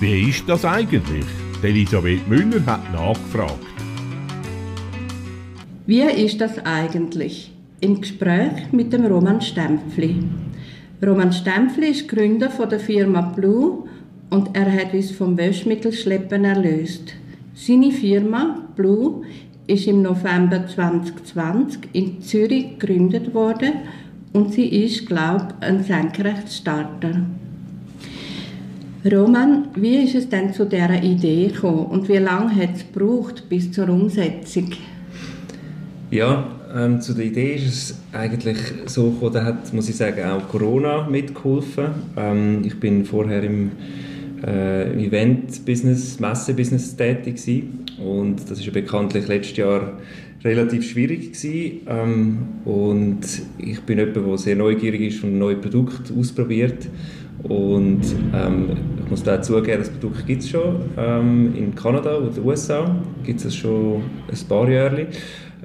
Wie ist das eigentlich? Elisabeth Müller hat nachgefragt. Wie ist das eigentlich? Im Gespräch mit dem Roman Stempfli. Roman Stempfli ist Gründer von der Firma Blue und er hat uns vom Wäschmittelschleppen erlöst. Seine Firma Blue ist im November 2020 in Zürich gegründet worden und sie ist, glaube ich, ein Senkrechtstarter. Roman, wie ist es denn zu dieser Idee gekommen und wie lange hat es gebraucht bis zur Umsetzung? Ja, ähm, zu der Idee ist es eigentlich so gekommen, da hat, muss ich sagen, auch Corona mitgeholfen. Ähm, ich bin vorher im äh, Event-Business, Messe-Business tätig gewesen. und das ist ja bekanntlich letztes Jahr relativ schwierig gewesen. Ähm, und ich bin jemand, der sehr neugierig ist und neue Produkte ausprobiert und ähm, ich muss da zugeben, das Produkt gibt es schon ähm, in Kanada und den USA. Gibt es schon ein paar Jahre.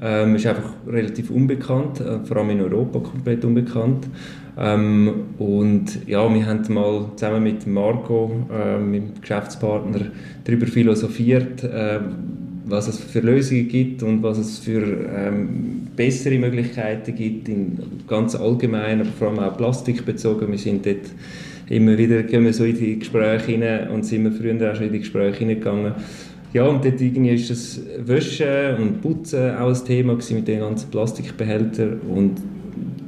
Ähm, ist einfach relativ unbekannt, äh, vor allem in Europa komplett unbekannt. Ähm, und ja, wir haben mal zusammen mit Marco, äh, meinem Geschäftspartner, darüber philosophiert, äh, was es für Lösungen gibt und was es für ähm, bessere Möglichkeiten gibt, in ganz allgemein, aber vor allem auch plastikbezogen. Wir sind dort immer wieder gehen wir so in die Gespräche hinein und sind wir früher auch schon in die Gespräche hineingegangen. Ja, und dort irgendwie ist das Waschen und Putzen auch ein Thema mit den ganzen Plastikbehältern und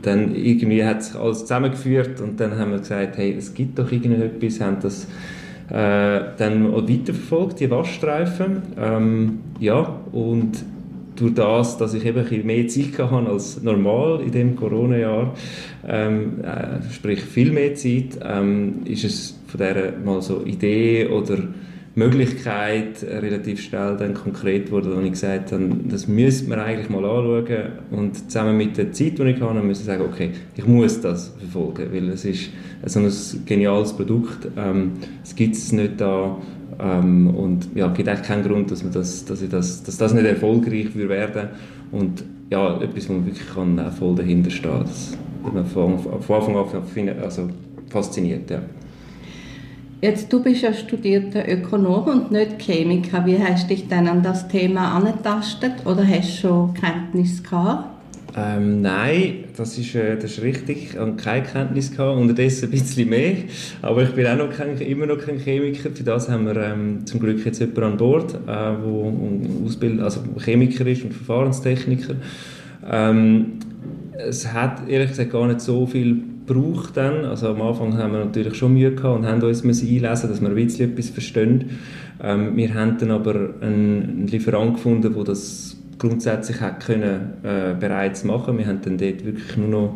dann irgendwie hat sich alles zusammengeführt und dann haben wir gesagt, hey, es gibt doch irgendetwas, haben das äh, dann weiterverfolgt, die Waschstreifen. Ähm, ja, und durch das, dass ich eben ein mehr Zeit hatte als normal in dem Corona-Jahr, ähm, äh, sprich viel mehr Zeit, ähm, ist es von dieser mal so Idee oder Möglichkeit relativ schnell dann konkret wurde, wo ich gesagt habe, das müsste man eigentlich mal anschauen. Und zusammen mit der Zeit, die ich hatte, müssen sagen, okay, ich muss das verfolgen, weil es ist so ein geniales Produkt, ähm, es gibt es nicht da ähm, und ja, gibt eigentlich keinen Grund, dass, man das, dass, ich das, dass das nicht erfolgreich würde werden und ja, etwas, wo man wirklich kann, äh, voll dahinter stehen das hat mich von, von Anfang an also fasziniert, ja. Jetzt, du bist ja studierter Ökonom und nicht Chemiker. Wie hast du dich denn an das Thema angetastet oder hast du schon Kenntnis gehabt? Ähm, nein, das ist, äh, das ist richtig. Ich habe keine Kenntnis gehabt, unterdessen ein bisschen mehr. Aber ich bin auch noch kein, immer noch kein Chemiker. Für das haben wir ähm, zum Glück jetzt jemanden an Bord, äh, also Chemiker ist und Verfahrenstechniker. Ähm, es hat ehrlich gesagt gar nicht so viel gebraucht dann. Also am Anfang haben wir natürlich schon Mühe gehabt und haben uns einlesen dass wir ein bisschen etwas verstehen. Ähm, wir haben dann aber einen Lieferant gefunden, der das grundsätzlich hat können, äh, bereits machen. Wir haben dann dort wirklich nur noch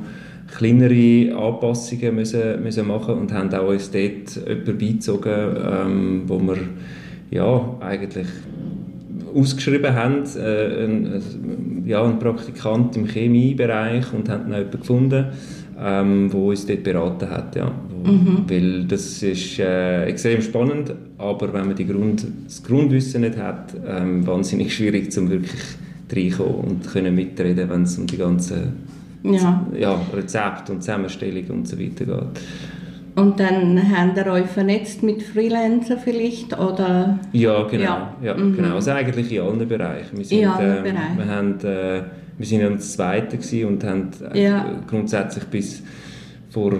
kleinere Anpassungen müssen, müssen machen und haben auch uns dort jemanden beizogen, ähm, wo wir ja, eigentlich ausgeschrieben haben, äh, ein, ja, einen Praktikant im Chemiebereich und haben dann jemanden gefunden, ähm, wo uns dort beraten hat. Ja. Mhm. Weil das ist äh, extrem spannend, aber wenn man die Grund, das Grundwissen nicht hat, ähm, wahnsinnig schwierig, um wirklich reinkommen und können mitreden, wenn es um die ganzen ja. Ja, Rezepte und Zusammenstellung und so weiter geht. Und dann habt ihr euch vernetzt mit Freelancern vielleicht, oder? Ja, genau. Ja. ja mhm. genau. Also eigentlich in allen Bereichen. Wir sind, in allen ähm, Bereichen. Wir, haben, äh, wir sind am Zweiten und haben ja. grundsätzlich bis vor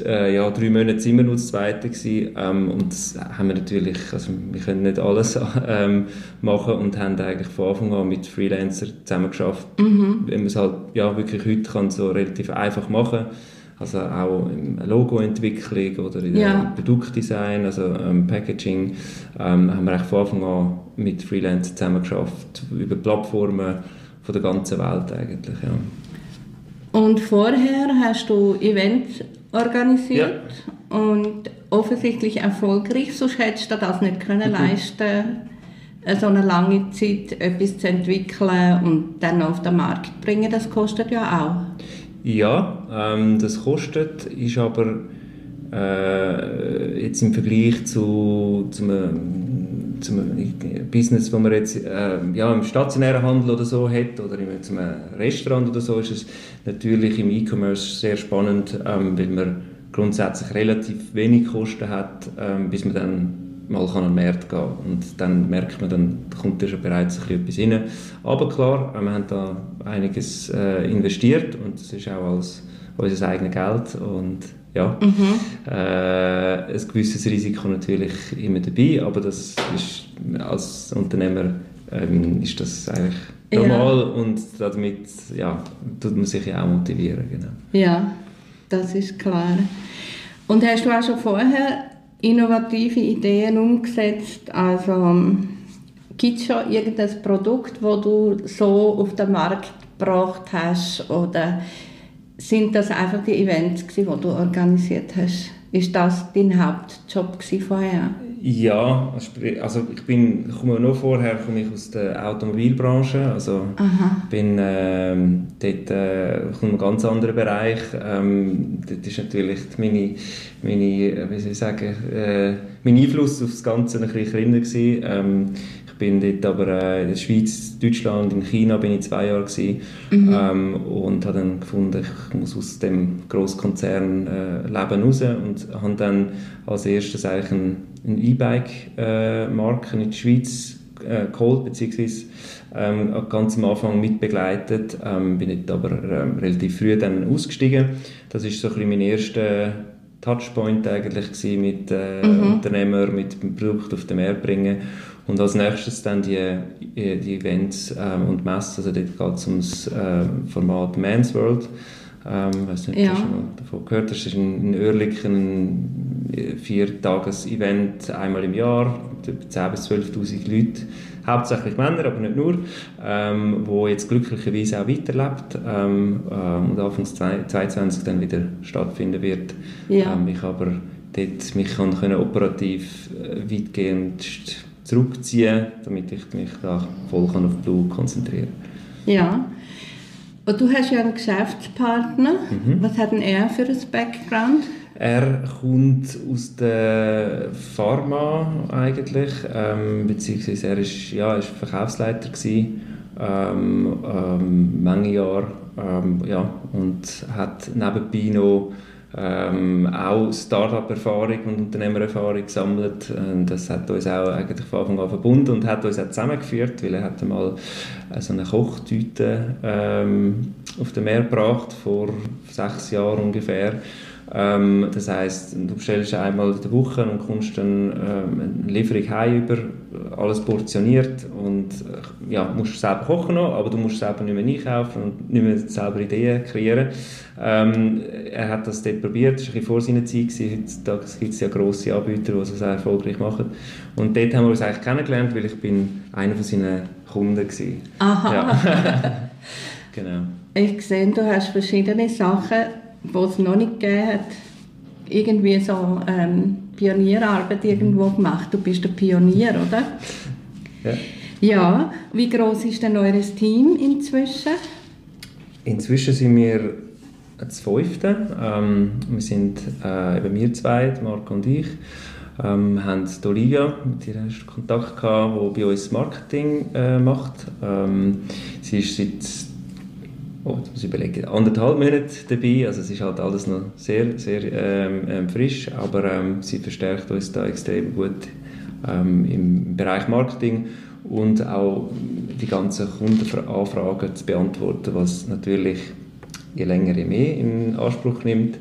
äh, ja, drei Monaten sind wir nur das Zweite gewesen, ähm, und das haben wir natürlich, also wir können nicht alles ähm, machen und haben eigentlich von Anfang an mit Freelancern zusammen geschafft. Mhm. Wenn man es halt ja, wirklich heute kann so relativ einfach machen also auch in Logoentwicklung oder in ja. Produktdesign, also ähm, Packaging, ähm, haben wir eigentlich von Anfang an mit Freelancern zusammen geschafft, über Plattformen von der ganzen Welt eigentlich, ja. Und vorher hast du Events organisiert ja. und offensichtlich erfolgreich, sonst hättest du das nicht können mhm. leisten so eine lange Zeit etwas zu entwickeln und dann auf den Markt bringen, das kostet ja auch. Ja, ähm, das kostet, ist aber äh, jetzt im Vergleich zu, zu einem, zu einem Business, das man jetzt äh, ja, im stationären Handel oder so hat oder in einem Restaurant oder so, ist es natürlich im E-Commerce sehr spannend, ähm, weil man grundsätzlich relativ wenig Kosten hat, ähm, bis man dann mal kann an den Markt gehen und dann merkt man, dann kommt da schon bereits ein bisschen etwas rein. Aber klar, wir haben da einiges äh, investiert und das ist auch als unser eigenes Geld und ja, mhm. äh, ein gewisses Risiko natürlich immer dabei, aber das ist als Unternehmer ähm, ist das eigentlich normal ja. und damit ja, tut man sich ja auch motivieren. Genau. Ja, das ist klar. Und hast du auch schon vorher innovative Ideen umgesetzt? Also gibt es schon irgendein Produkt, das du so auf den Markt gebracht hast oder sind das einfach die Events, die du organisiert hast? Ist das dein Hauptjob vorher? Ja, also ich bin, ich komme noch vorher komme ich aus der Automobilbranche, also Aha. bin ähm, dort äh, aus einem ganz anderen Bereich. Ähm, dort ist natürlich meine, meine wie soll ich sagen, äh, mein Einfluss auf das Ganze ein bisschen kleiner gewesen. Ähm, bin dort aber äh, in der Schweiz, Deutschland, in China bin ich zwei Jahre gewesen, mhm. ähm, und habe dann gefunden, ich muss aus dem Grosskonzern äh, leben raus und habe dann als erstes eigentlich eine E-Bike-Marke in der Schweiz äh, geholt, beziehungsweise ähm, ganz am Anfang mitbegleitet. Ähm, bin jetzt aber ähm, relativ früh dann ausgestiegen. Das ist so ein bisschen mein erster Touchpoint eigentlich mit äh, mhm. Unternehmern, mit dem Produkt auf den Markt bringen. Und als nächstes dann die, äh, die Events ähm, und Messen, also dort geht es um das äh, Format Men's World. Ähm, weiß nicht, ja. hast du schon mal davon gehört? Das ist in, in Oerlikon ein Viertages-Event einmal im Jahr, mit 10.000 bis 12'000 Leute, hauptsächlich Männer, aber nicht nur, ähm, wo jetzt glücklicherweise auch weiterlebt ähm, äh, und Anfang 2022 dann wieder stattfinden wird. Ja. Ähm, ich aber dort mich kann können operativ äh, weitgehend zurückziehen, damit ich mich da voll kann auf Blue konzentrieren kann. Ja. Und du hast ja einen Geschäftspartner. Mhm. Was hat denn er für ein Background? Er kommt aus der Pharma eigentlich, ähm, beziehungsweise er ist, ja, ist Verkaufsleiter gewesen, ähm, ähm, Menge Jahre, ähm, ja, und hat nebenbei noch ähm, auch Start-up-Erfahrung und Unternehmererfahrung gesammelt. Und das hat uns auch eigentlich von Anfang an verbunden und hat uns auch zusammengeführt, weil er hat einmal so eine Kochtüte ähm, auf den Meer gebracht, vor sechs Jahren ungefähr. Ähm, das heißt, du bestellst einmal in der Woche und kommst dann ähm, eine Lieferung heim über, alles portioniert und äh, ja, musst selber kochen noch, aber du musst selber nicht mehr einkaufen und nicht mehr selber Ideen kreieren. Ähm, er hat das dort probiert, das war ein vor seiner Zeit, heutzutage gibt es ja grosse Anbieter, die das sehr erfolgreich machen und dort haben wir uns eigentlich kennengelernt, weil ich bin einer von seinen Kunden war. Aha. Ja. genau. Ich sehe, du hast verschiedene Sachen wo es noch nicht gegeben hat, irgendwie so ähm, Pionierarbeit irgendwo gemacht. Du bist der Pionier, oder? Ja. Ja, wie groß ist denn eures Team inzwischen? Inzwischen sind wir das fünfte. Ähm, wir sind äh, eben wir zwei, Marco und ich. Ähm, wir haben die Olivia, mit der hast du Kontakt gehabt, die bei uns Marketing äh, macht. Ähm, sie ist seit oh, jetzt muss ich überlegen, anderthalb Monate dabei. Also es ist halt alles noch sehr, sehr ähm, ähm, frisch, aber ähm, sie verstärkt uns da extrem gut ähm, im Bereich Marketing und auch die ganzen Kundenanfragen zu beantworten, was natürlich je länger je mehr in Anspruch nimmt.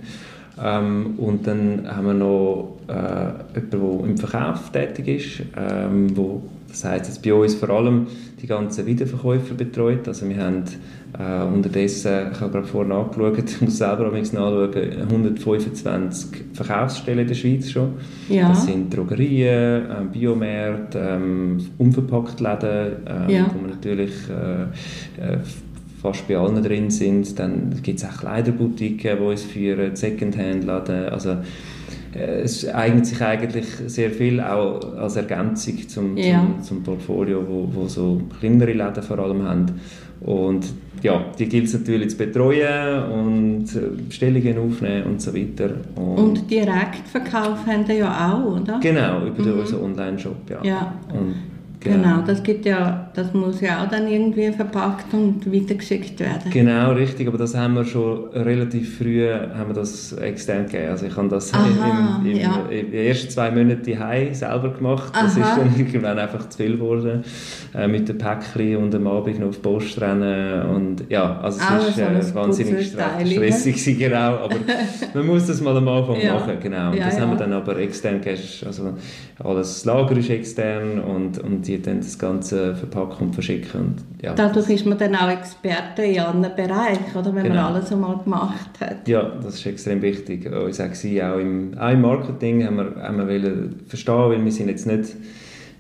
Ähm, und dann haben wir noch äh, jemanden, der im Verkauf tätig ist, ähm, wo das heißt jetzt bei uns vor allem die ganzen Wiederverkäufer betreut. Also wir haben äh, unterdessen, ich habe gerade vorhin angeschaut, ich muss selber auch nachschauen, 125 Verkaufsstellen in der Schweiz schon. Ja. Das sind Drogerien, äh, Biomärkte, ähm, Unverpacktläden, äh, ja. wo wir natürlich äh, äh, fast bei allen drin sind. Dann gibt es auch Kleiderboutiquen, die uns führen, Secondhand-Läden, also äh, es eignet sich eigentlich sehr viel auch als Ergänzung zum, ja. zum, zum, Portfolio, wo, wo so kleinere Läden vor allem haben. Und ja, die gilt es natürlich zu betreuen und äh, Bestellungen aufnehmen und so weiter. Und, und Direktverkauf haben die ja auch, oder? Genau, über mhm. unseren Online-Shop, ja. ja. Und Genau, das gibt ja, das muss ja auch dann irgendwie verpackt und weitergeschickt werden. Genau, richtig, aber das haben wir schon relativ früh haben wir das extern gegeben. Also ich habe das Aha, im, im, ja. in den ersten zwei Monaten die selber gemacht. Das Aha. ist dann irgendwann einfach zu viel geworden äh, mit dem Päckchen und am Abend noch auf die Post rennen und ja, also es Auch ist äh, wahnsinnig stressig genau, aber man muss das mal am Anfang Ja. machen, genau. Und Ja, das haben wir ja. dann aber extern gegeben, also alles Lager ist extern und, und die dann das Ganze verpacken und verschicken und ja. Dadurch ist man dann auch Experte in anderen Bereichen, oder, wenn man Genau. alles einmal gemacht hat. Ja, das ist extrem wichtig. Uns auch, gewesen, auch, im, auch im Marketing haben wir, haben wir verstehen, weil wir sind jetzt nicht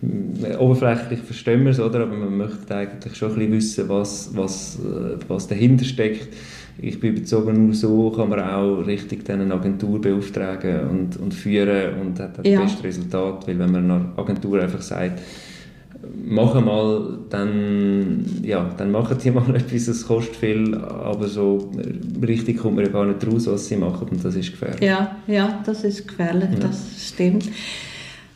mm, oberflächlich verstehen wir es, oder? aber man möchte eigentlich schon ein bisschen wissen, was, was, äh, was dahinter steckt. Ich bin überzeugt, nur so kann man auch richtig dann eine Agentur beauftragen und, und führen und hat dann Ja. das beste Resultat, weil wenn man einer Agentur einfach sagt, machen mal, dann, ja, dann machen die mal etwas, es kostet viel, aber so richtig kommt man ja gar nicht raus, was sie machen und das ist gefährlich. Ja, ja, das ist gefährlich, das stimmt.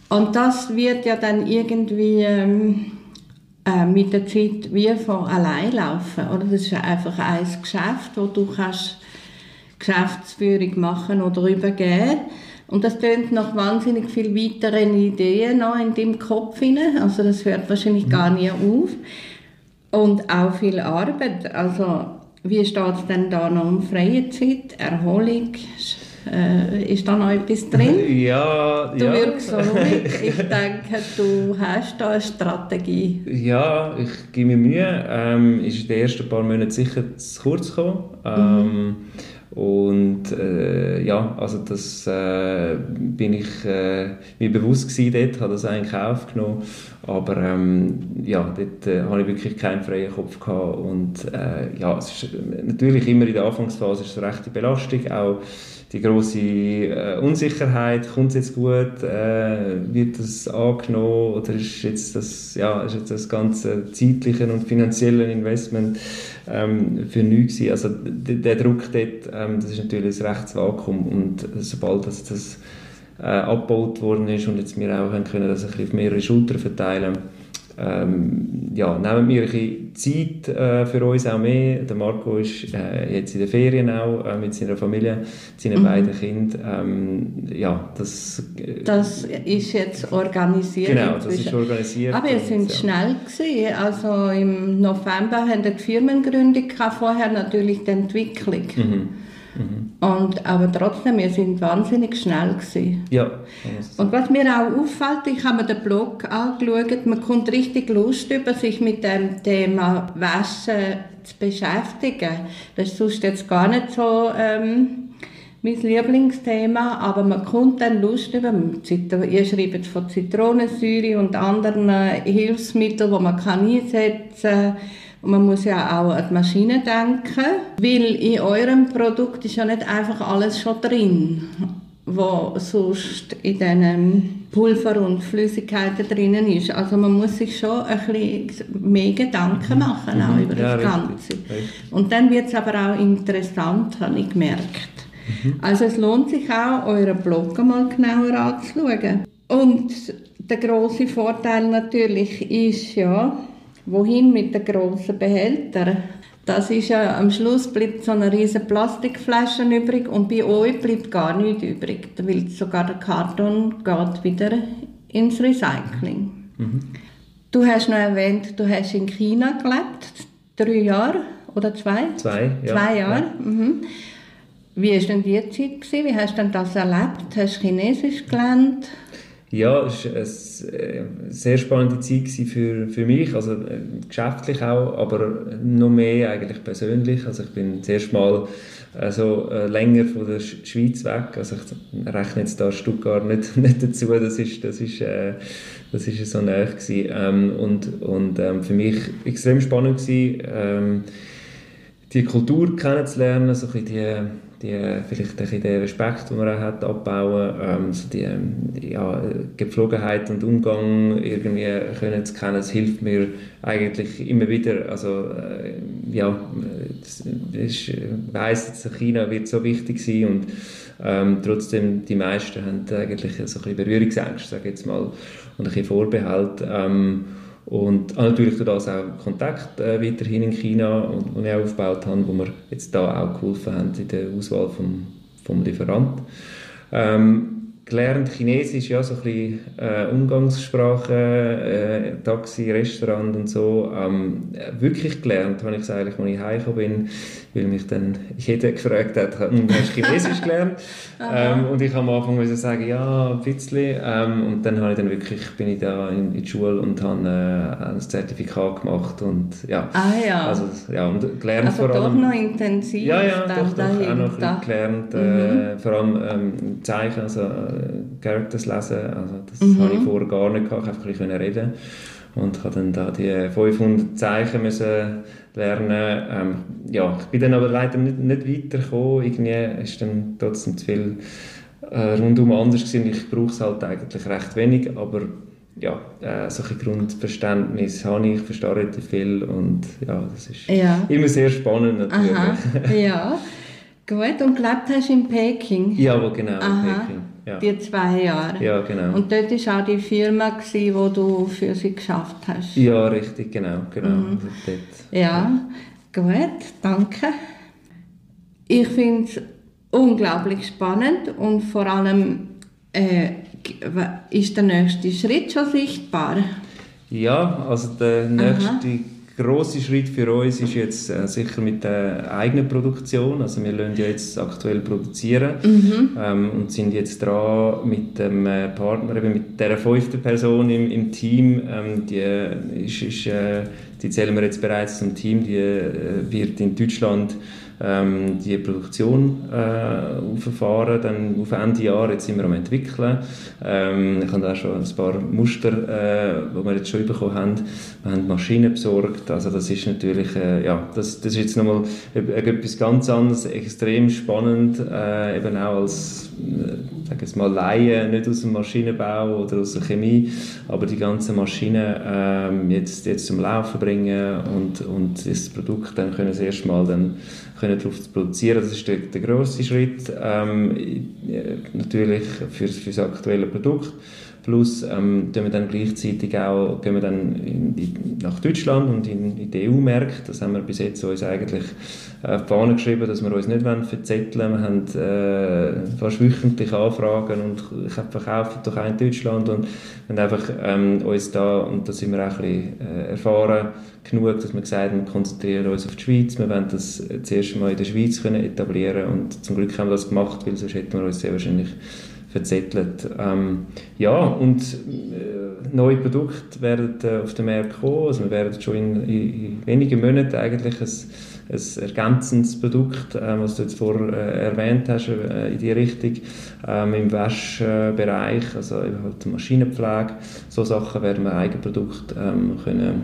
Und das wird ja dann irgendwie ähm, äh, mit der Zeit wie von allein laufen, oder? Das ist ja einfach ein Geschäft, wo du kannst Geschäftsführung machen oder übergeben. Und das tönt nach wahnsinnig viel weiteren Ideen noch in deinem Kopf hinein. Also das hört wahrscheinlich gar nie auf. Und auch viel Arbeit. Also wie steht es denn da noch um freie Zeit, Erholung? Äh, ist da noch etwas drin? Ja, Du ja. wirkst so ruhig. Ich denke, du hast da eine Strategie. Ja, ich gebe mir Mühe. Ähm, ist in den ersten paar Monaten sicher zu kurz gekommen. Ähm, Und äh, ja, also das äh, bin ich äh, mir bewusst gewesen dort, habe das eigentlich aufgenommen, aber ähm, ja, dort äh, habe ich wirklich keinen freien Kopf gehabt. Und äh, ja, es ist natürlich immer in der Anfangsphase ist es eine rechte Belastung, auch die große äh, Unsicherheit, kommt es jetzt gut, äh, wird das angenommen oder ist jetzt das, ja, ist jetzt das ganze zeitliche und finanzielle Investment ähm, für nichts gewesen. Also der Druck dort, ähm, das ist natürlich ein rechtes Vakuum und sobald das, das äh, abgebaut worden ist und jetzt wir auch können das ein auf mehrere Schultern verteilen ähm, ja, nehmen wir ein bisschen Zeit äh, für uns auch mehr. Der Marco ist äh, jetzt in den Ferien auch äh, mit seiner Familie, seinen beiden Kindern. Ähm, ja, das, äh, Das ist jetzt organisiert. genau, das inzwischen. ist organisiert. Aber ihr und, sind ja. schnell gewesen. Also im November haben wir die Firmengründung vorher natürlich die Entwicklung. Mhm. Und, aber trotzdem, wir sind wahnsinnig schnell gewesen. Ja, Und was mir auch auffällt, ich habe mir den Blog angeschaut, man kommt richtig Lust über sich mit dem Thema Waschen zu beschäftigen. Das ist sonst jetzt gar nicht so ähm, mein Lieblingsthema, aber man kommt dann Lust über. Ihr schreibt von Zitronensäure und anderen Hilfsmitteln, die man kann einsetzen kann. Und man muss ja auch an die Maschine denken, weil in eurem Produkt ist ja nicht einfach alles schon drin, was sonst in diesen Pulver und Flüssigkeiten drinnen ist. Also man muss sich schon ein bisschen mehr Gedanken machen auch über Mhm. Ja, das Ganze. richtig. Und dann wird es aber auch interessant, habe ich gemerkt. Also es lohnt sich auch, euren Blog einmal genauer anzuschauen. Und der große Vorteil natürlich ist ja, wohin mit den grossen Behältern. Das ist ja, am Schluss bleibt so eine riesige Plastikflasche übrig und bei euch bleibt gar nichts übrig, weil sogar der Karton geht wieder ins Recycling. Du hast noch erwähnt, du hast in China gelebt, drei Jahre oder zwei? Zwei, ja. Zwei Jahre. Mhm. Wie war denn die Zeit? Gewesen? Wie hast du denn das erlebt? Hast du Chinesisch gelernt? Ja, es war eine äh, sehr spannende Zeit für, für mich, also äh, geschäftlich auch, aber noch mehr eigentlich persönlich. Also ich bin zuerst mal also, äh, länger von der Sch- Schweiz weg, also ich rechne jetzt da Stuttgart nicht, nicht dazu, das ist, das ist, äh, das ist so nahe gewesen. Ähm, und und ähm, für mich extrem spannend gewesen, ähm, die Kultur kennenzulernen, so ein bisschen die, die, vielleicht den Respekt, den man auch hat, abbauen, ähm, so die ähm, ja, Gepflogenheit und Umgang irgendwie können zu kennen, das hilft mir eigentlich immer wieder, also äh, ja, das ich weiss, China wird so wichtig sein und ähm, trotzdem, die meisten haben eigentlich so ein bisschen Berührungsängste, sage ich jetzt mal, und ein bisschen Vorbehalt. Ähm, Und natürlich durch das auch Kontakt äh, weiterhin in China, und, und ich aufgebaut habe, wo wir jetzt da auch geholfen haben in der Auswahl vom, vom Lieferant. Ähm, gelernt Chinesisch, ja, so ein bisschen äh, Umgangssprache, äh, Taxi, Restaurant und so. Ähm, wirklich gelernt habe ich es eigentlich, als ich heimgekommen bin, weil mich dann jeder gefragt hat, hast du Chinesisch gelernt? ähm, und ich habe am Anfang müssen sagen, ja, ein bisschen. Ähm, und dann habe ich dann wirklich, bin ich da in, in die Schule und habe äh, ein Zertifikat gemacht und ja. Ah ja. Also, ja, und gelernt also vor allem... doch noch intensiv Ja, ja, doch, doch, auch noch ein bisschen gelernt. Äh, Mhm. vor allem ähm, Zeichen, also äh, Characters lesen, also das Mhm. habe ich vorher gar nicht gehabt, ich einfach ein bisschen reden und habe dann da die 500 Zeichen müssen lernen. Ähm, ja, ich bin dann aber leider nicht, nicht weitergekommen, irgendwie ist dann trotzdem zu viel äh, rundum anders gewesen. Ich brauche es halt eigentlich recht wenig, aber ja, äh, so ein Grundverständnis habe ich, ich verstehe relativ viel und ja, das ist Ja. immer sehr spannend natürlich. Aha, ja. Gut, und gelebt hast du in Peking? Ja, wo genau, in Aha. Peking. Ja. Die zwei Jahre? ja, genau. Und dort war auch die Firma, die du für sie geschafft hast? ja, richtig, genau. genau. Mhm. Also dort. Ja, gut, danke. Ich finde es unglaublich spannend und vor allem äh, ist der nächste Schritt schon sichtbar. Ja, also der nächste grosse Schritt für uns ist jetzt äh, sicher mit der eigenen Produktion. Also wir lassen ja jetzt aktuell produzieren ähm, und sind jetzt dran mit dem äh, Partner, eben mit der fünften Person im, im Team. Ähm, die, äh, ist, ist, äh, die zählen wir jetzt bereits zum Team. Die äh, wird in Deutschland ähm, die Produktion äh, auffahren, dann auf Ende Jahr, jetzt sind wir am entwickeln. Ähm, ich habe auch schon ein paar Muster, äh, die wir jetzt schon bekommen haben. Wir haben Maschinen besorgt, also das ist natürlich, äh, ja, das, das ist jetzt nochmal etwas ganz anderes, extrem spannend, äh, eben auch als, äh, jetzt mal Laie, nicht aus dem Maschinenbau oder aus der Chemie, aber die ganzen Maschinen ähm, jetzt, jetzt zum Laufen bringen und, und das Produkt dann können das erste Mal dann können darauf zu produzieren. Das ist der, der grosse Schritt ähm, äh, natürlich für, für das aktuelle Produkt. Plus ähm, tun wir dann gleichzeitig auch, gehen wir dann in, in, nach Deutschland und in, in die EU-Märkte. Das haben wir bis jetzt uns eigentlich äh, auf die Fahne geschrieben, dass wir uns nicht verzetteln wollen. Wir haben äh, fast wöchentlich Anfragen und ich habe verkauft doch auch in Deutschland und wir einfach ähm, uns da, und da sind wir auch ein bisschen äh, erfahren genug, dass wir gesagt haben, wir konzentrieren uns auf die Schweiz. Wir wollen das äh, zuerst mal in der Schweiz können etablieren und zum Glück haben wir das gemacht, weil sonst hätten wir uns sehr wahrscheinlich verzettelt. Ähm, ja, und äh, neue Produkte werden äh, auf den Markt kommen. Also wir werden schon in, in, in wenigen Monaten eigentlich ein, ein ergänzendes Produkt, äh, was du jetzt vorher äh, erwähnt hast, äh, in die Richtung, ähm, im Waschbereich, also halt Maschinenpflege, so Sachen werden wir Eigenprodukt ähm, können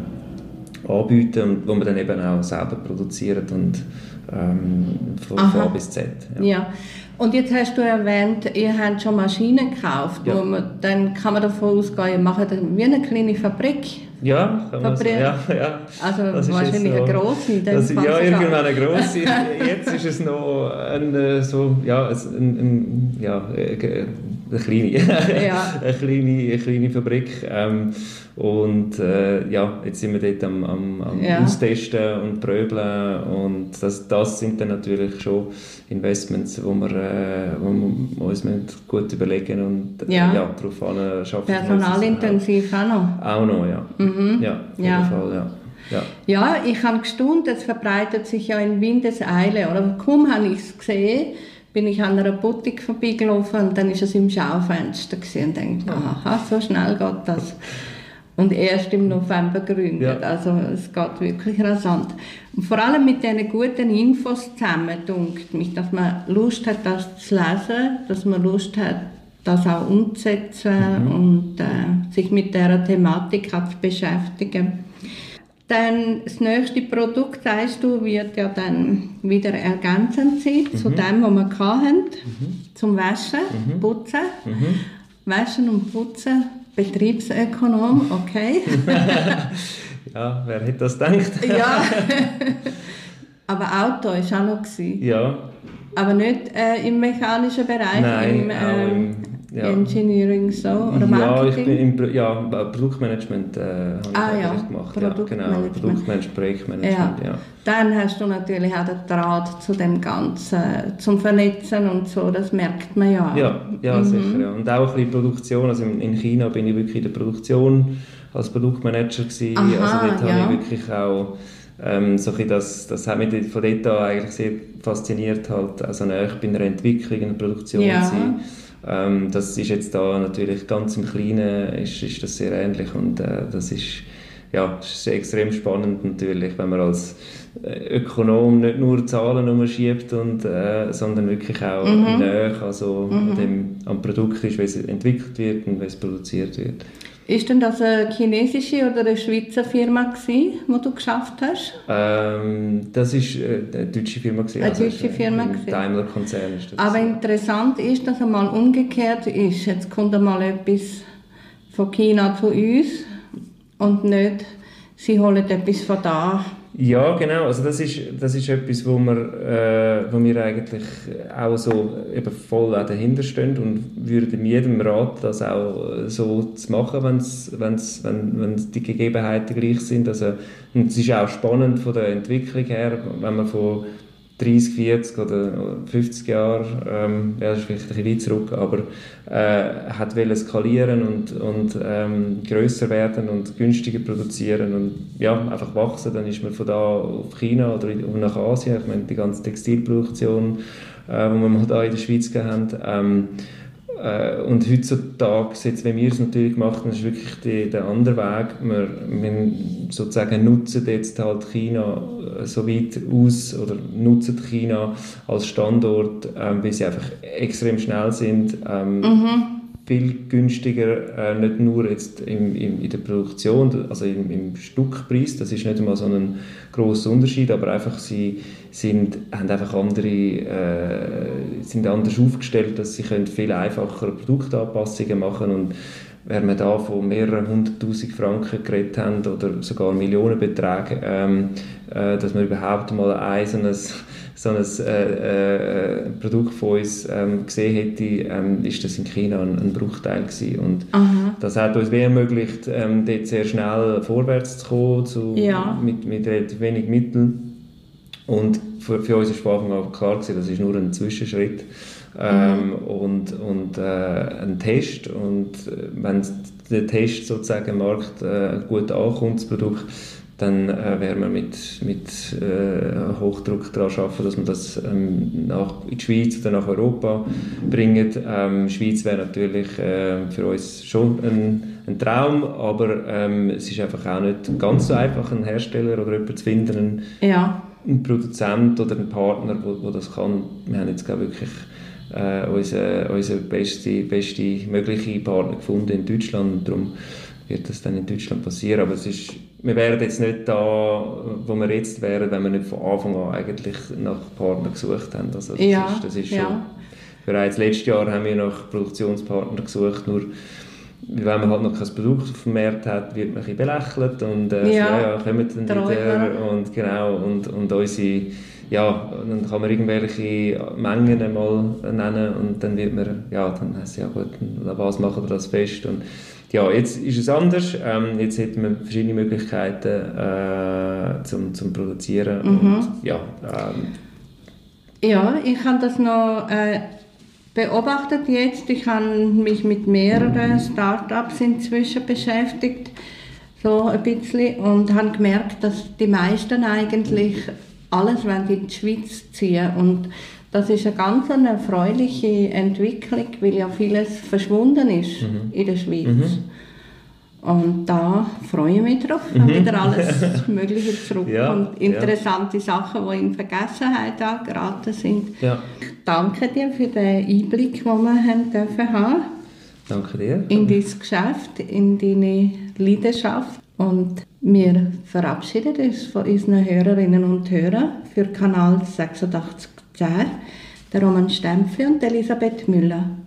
anbieten und wo wir dann eben auch selber produzieren und ähm, von, von Aha. A bis Z. Ja. Ja. Und jetzt hast du erwähnt, ihr habt schon Maschinen gekauft. Ja. Man, dann kann man davon ausgehen, ihr macht wie eine kleine Fabrik. Ja, Fabrik. ja, ja. Also Das wahrscheinlich eine so- grosse. in dem Das, ja, irgendwann eine grosse. Jetzt ist es noch ein, äh, so, ja, ein, ein, ja, äh, eine kleine, Ja. eine kleine, eine kleine Fabrik. Ähm, und äh, ja, jetzt sind wir dort am, am, am Ja. Austesten und Pröbeln und das, das sind dann natürlich schon Investments, wo wir, äh, wo wir uns gut überlegen und äh, Ja. ja. darauf schaffen. Personalintensiv auch noch. Auch noch, ja. Ja, auf jeden Ja. Fall, ja. ja. Ja, ich habe gestaunt, es verbreitet sich ja in Windeseile. Oder kaum habe ich es gesehen, bin ich an einer Boutique vorbeigelaufen und dann ist es im Schaufenster gewesen und denke, aha, so schnell geht das. Und erst im November gegründet. Ja. Also es geht wirklich rasant. Und vor allem mit diesen guten Infos zusammen, dunkt mich, dass man Lust hat, das zu lesen, dass man Lust hat, das auch umzusetzen und äh, sich mit dieser Thematik auch zu beschäftigen. Dann das nächste Produkt, sagst du, wird ja dann wieder ergänzend sein zu dem, was wir hatten, zum Waschen, Putzen. Waschen und Putzen, Betriebsökonom, okay. Ja, wer hätte das gedacht? ja. Aber Auto war auch noch. Gewesen. Ja, Aber nicht äh, im mechanischen Bereich. nein, im, auch ähm, im, ja. Engineering so oder Marketing? Ja, ich bin im ja, Produktmanagement äh, habe ah, ich ja. gemacht. Produktmanagement. Ja, genau, Produktmanagement, Projektmanagement, ja. ja. Dann hast du natürlich auch den Draht zu dem Ganzen, zum Vernetzen und so, das merkt man ja. Ja, ja mhm. sicher. Ja. Und auch ein bisschen Produktion, also in China bin ich wirklich in der Produktion als Produktmanager gewesen. Aha, also dort ja. habe ich wirklich auch ähm, so das, das hat mich von dort an eigentlich sehr fasziniert, halt, also näher bei einer Entwicklung, einer Produktion ja. sein. Ähm, das ist jetzt da natürlich ganz im Kleinen ist, ist das sehr ähnlich und äh, das ist ja, ist extrem spannend natürlich, wenn man als äh, Ökonom nicht nur Zahlen umschiebt, und, äh, sondern wirklich auch mhm. näher also mhm. dem, am Produkt ist, wie es entwickelt wird und wie es produziert wird. Ist denn das eine chinesische oder eine Schweizer Firma gewesen, die du geschafft hast? Ähm, das ist äh, eine deutsche Firma gewesen. Eine also deutsche Firma gewesen. Daimler Konzern ist das. Aber interessant ist, dass einmal umgekehrt ist. Jetzt kommt einmal etwas von China zu uns und nicht, sie holen etwas von da. Ja, genau. Also das ist, das ist etwas, wo wir, äh, wo wir eigentlich auch so eben voll auch dahinter stehen und würden jedem raten, das auch so zu machen, wenn's, wenn's, wenn, wenn die Gegebenheiten gleich sind. Also, und es ist auch spannend von der Entwicklung her, wenn man von 30, 40 oder 50 Jahre, ähm, ja, das ist vielleicht ein bisschen weit zurück, aber äh, hat wollen skalieren und, und ähm, grösser werden und günstiger produzieren und ja, einfach wachsen, dann ist man von da auf China oder nach Asien, ich meine die ganze Textilproduktion, äh, die wir mal da in der Schweiz haben, ähm, äh, und heutzutage, jetzt, wenn wir es natürlich gemacht haben, ist wirklich die, der andere Weg. Wir, wir sozusagen nutzen jetzt halt China äh, so weit aus oder nutzen China als Standort, ähm, weil sie einfach extrem schnell sind. Ähm, mhm viel günstiger, äh, nicht nur jetzt im, im, in der Produktion, also im, im, Stückpreis, das ist nicht einmal so ein großer Unterschied, aber einfach sie sind, haben einfach andere, äh, sind anders aufgestellt, dass sie können viel einfacher Produktanpassungen machen. Und wenn wir da von mehreren hunderttausend Franken geredet haben oder sogar Millionenbeträge, ähm, äh, dass man überhaupt mal ein so so ein äh, äh, Produkt von uns ähm, gesehen hätte, ähm, ist das in China ein, ein Bruchteil gewesen. Und Aha. das hat uns wie ermöglicht, ähm, dort sehr schnell vorwärts zu kommen, zu, ja. mit, mit relativ wenig Mitteln. Und für, für uns ist von Anfang an klar gewesen, das ist nur ein Zwischenschritt. Ähm, mhm. und, und äh, ein Test und äh, wenn der Test sozusagen im Markt äh, gut ankommt, das Produkt, dann äh, werden wir mit, mit äh, Hochdruck daran arbeiten, dass wir das ähm, nach, in die Schweiz oder nach Europa bringen. Ähm, die Schweiz wäre natürlich äh, für uns schon ein, ein Traum, aber ähm, es ist einfach auch nicht ganz so einfach, einen Hersteller oder jemanden zu finden, einen, ja. einen Produzent oder einen Partner, der das kann. Wir haben jetzt glaube wirklich äh, unseren unsere beste, beste mögliche Partner gefunden in Deutschland. Darum wird das dann in Deutschland passieren. Aber es ist, wir wären jetzt nicht da, wo wir jetzt wären, wenn wir nicht von Anfang an eigentlich nach Partnern gesucht haben. Also das ja, ist, das ist schon, ja. Bereits letztes Jahr haben wir nach Produktionspartnern gesucht, nur wenn man halt noch kein Produkt auf dem Markt hat, wird man ein bisschen belächelt und äh, ja, ja, ja, kommen dann wieder und genau, und, und unsere ja, dann kann man irgendwelche Mengen mal nennen und dann wird man, ja, dann heißt ja gut, was machen wir das fest und ja, jetzt ist es anders. Ähm, jetzt hätten wir verschiedene Möglichkeiten äh, zum, zum Produzieren. Mhm. Und, ja, ähm, ja, ich habe das noch äh, beobachtet jetzt. Ich habe mich mit mehreren Startups inzwischen beschäftigt, so ein bisschen, und habe gemerkt, dass die meisten eigentlich alles in die Schweiz ziehen und das ist eine ganz eine erfreuliche Entwicklung, weil ja vieles verschwunden ist mhm. in der Schweiz. Mhm. Und da freue ich mich drauf, wenn mhm. wieder alles Mögliche zurückkommt. Ja, interessante ja. Sachen, die in Vergessenheit geraten sind. Ja. Danke dir für den Einblick, den wir haben dürfen haben. Danke dir. In dein Geschäft, in deine Leidenschaft. Und wir verabschieden uns von unseren Hörerinnen und Hörern für Kanal 86 der Roman Stempfli und Elisabeth Müller.